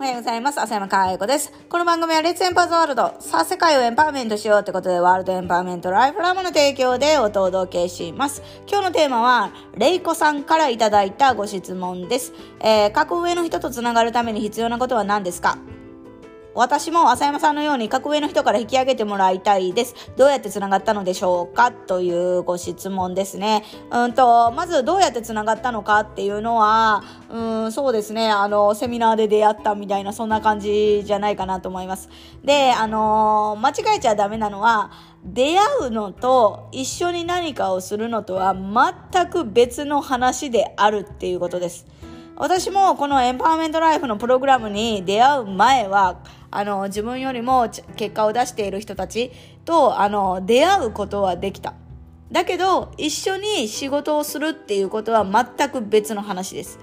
おはようございます。浅山かわ子です。この番組はレッツエンパーズワールド。さあ、世界をエンパワーメントしようってことで、ワールドエンパワーメントライフラムの提供でお届けします。今日のテーマは、レイコさんからいただいたご質問です。えー、格上の人と繋がるために必要なことは何ですか？私も浅山さんのように格上の人から引き上げてもらいたいです。どうやって繋がったのでしょうか？というご質問ですね。うんと、まずどうやって繋がったのかっていうのは、うん、そうですね、あの、セミナーで出会ったみたいな、そんな感じじゃないかなと思います。で、あの、間違えちゃダメなのは、出会うのと一緒に何かをするのとは全く別の話であるっていうことです。私もこのエンパワーメントライフのプログラムに出会う前は、あの、自分よりも結果を出している人たちと、あの、出会うことはできた。だけど、一緒に仕事をするっていうことは全く別の話です。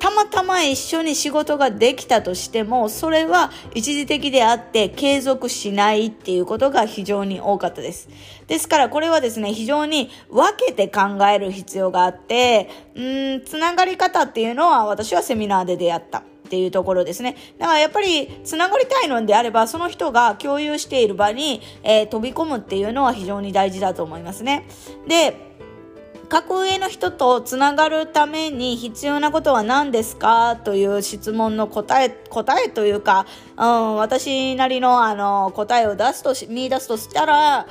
たまたま一緒に仕事ができたとしても、それは一時的であって継続しないっていうことが非常に多かったです。ですからこれはですね、非常に分けて考える必要があって、うん、つながり方っていうのは私はセミナーで出会った。っていうところですね。だからやっぱりつながりたいのであれば、その人が共有している場に、えー、飛び込むっていうのは非常に大事だと思いますね。で、格上の人とつながるために必要なことは何ですか？という質問の答え、答えというか、うん、私なりのあの答えを出すとし、見出すとしたら、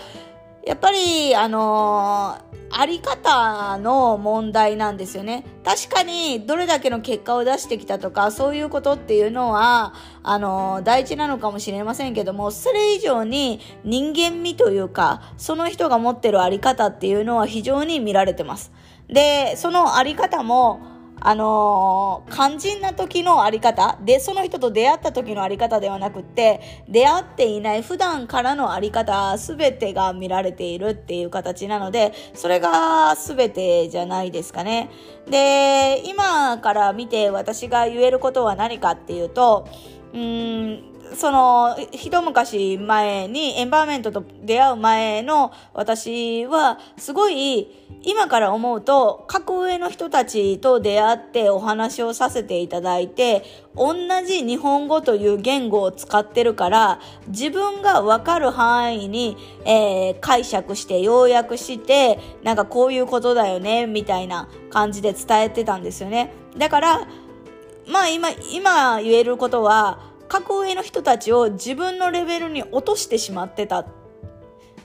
やっぱり、あのーあり方の問題なんですよね。確かにどれだけの結果を出してきたとかそういうことっていうのはあの大事なのかもしれませんけどもそれ以上に人間味というかその人が持ってるあり方っていうのは非常に見られてます。でそのあり方もあのー、肝心な時のあり方で、その人と出会った時のあり方ではなくって、出会っていない普段からのあり方、すべてが見られているっていう形なので、それがすべてじゃないですかね。で、今から見て私が言えることは何かっていうと、うん、その、一昔前にエンバーメントと出会う前の私は、すごい、今から思うと、格上の人たちと出会ってお話をさせていただいて、同じ日本語という言語を使ってるから、自分がわかる範囲に、えー、解釈して要約して、なんかこういうことだよね、みたいな感じで伝えてたんですよね。だから、まあ今、今言えることは、格上の人たちを自分のレベルに落としてしまってた。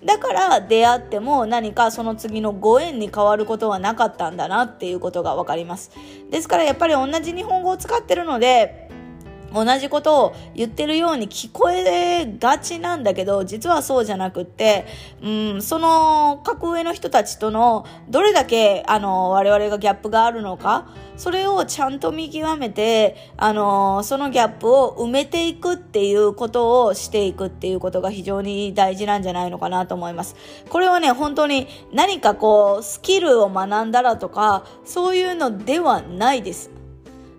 だから出会っても何かその次のご縁に変わることはなかったんだなっていうことがわかります。ですからやっぱり同じ日本語を使ってるので、同じことを言ってるように聞こえがちなんだけど、実はそうじゃなくって、うん、その格上の人たちとのどれだけあの我々がギャップがあるのか、それをちゃんと見極めて、あのそのギャップを埋めていくっていうことをしていくっていうことが非常に大事なんじゃないのかなと思います。これはね、本当に何かこう、スキルを学んだらとか、そういうのではないです。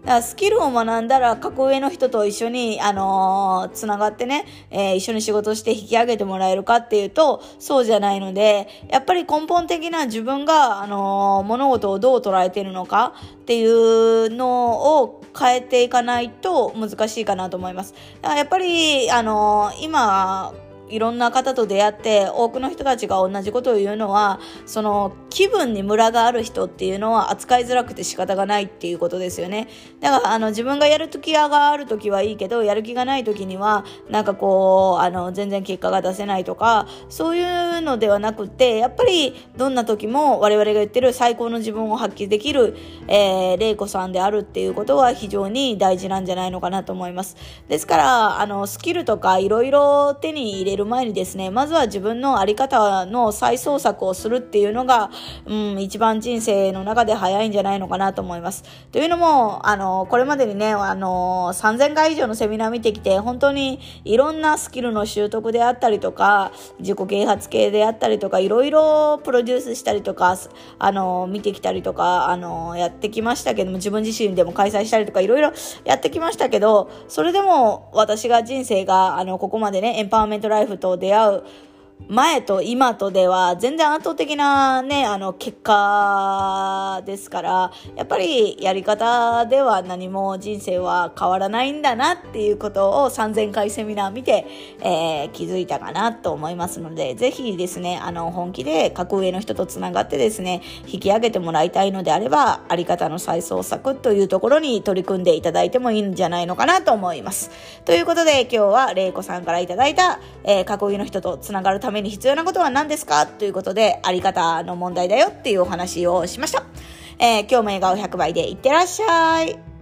だスキルを学んだら格上の人と一緒に、あのー、つながってね、えー、一緒に仕事して引き上げてもらえるかっていうと、そうじゃないので、やっぱり根本的な自分が、あのー、物事をどう捉えているのかっていうのを変えていかないと難しいかなと思います。だからやっぱり、あの今、いろんな方と出会って多くの人たちが同じことを言うのはその気分にムラがある人っていうのは扱いづらくて仕方がないっていうことですよね。だからあの自分がやる気がある時はいいけどやる気がない時にはなんかこうあの全然結果が出せないとかそういうのではなくてやっぱりどんな時も我々が言ってる最高の自分を発揮できる、えー、玲子さんであるっていうことは非常に大事なんじゃないのかなと思います。ですからあのスキルとかいろいろ手に入れいる前にですね、まずは自分のあり方の再創作をするっていうのが、うん、一番人生の中で早いんじゃないのかなと思います。というのも、あの、これまでにね、あの、3000回以上のセミナー見てきて、本当にいろんなスキルの習得であったりとか、自己啓発系であったりとか、いろいろプロデュースしたりとか、あの、見てきたりとか、あの、やってきましたけども、自分自身でも開催したりとか、いろいろやってきましたけど、それでも私が人生が、あの、ここまでね、エンパワーメントライフイフと出会う前と今とでは全然圧倒的なね、あの結果ですから、やっぱりやり方では何も人生は変わらないんだなっていうことを3000回セミナー見て、えー、気づいたかなと思いますので、ぜひですね、あの本気で格上の人と繋がってですね、引き上げてもらいたいのであれば、あり方の再創作というところに取り組んでいただいてもいいんじゃないのかなと思います。ということで今日は玲子さんからいただいた、えー、格上の人と繋がるために必要なことは何ですか？ということで、あり方の問題だよっていうお話をしました。えー、今日も笑顔100倍でいってらっしゃい。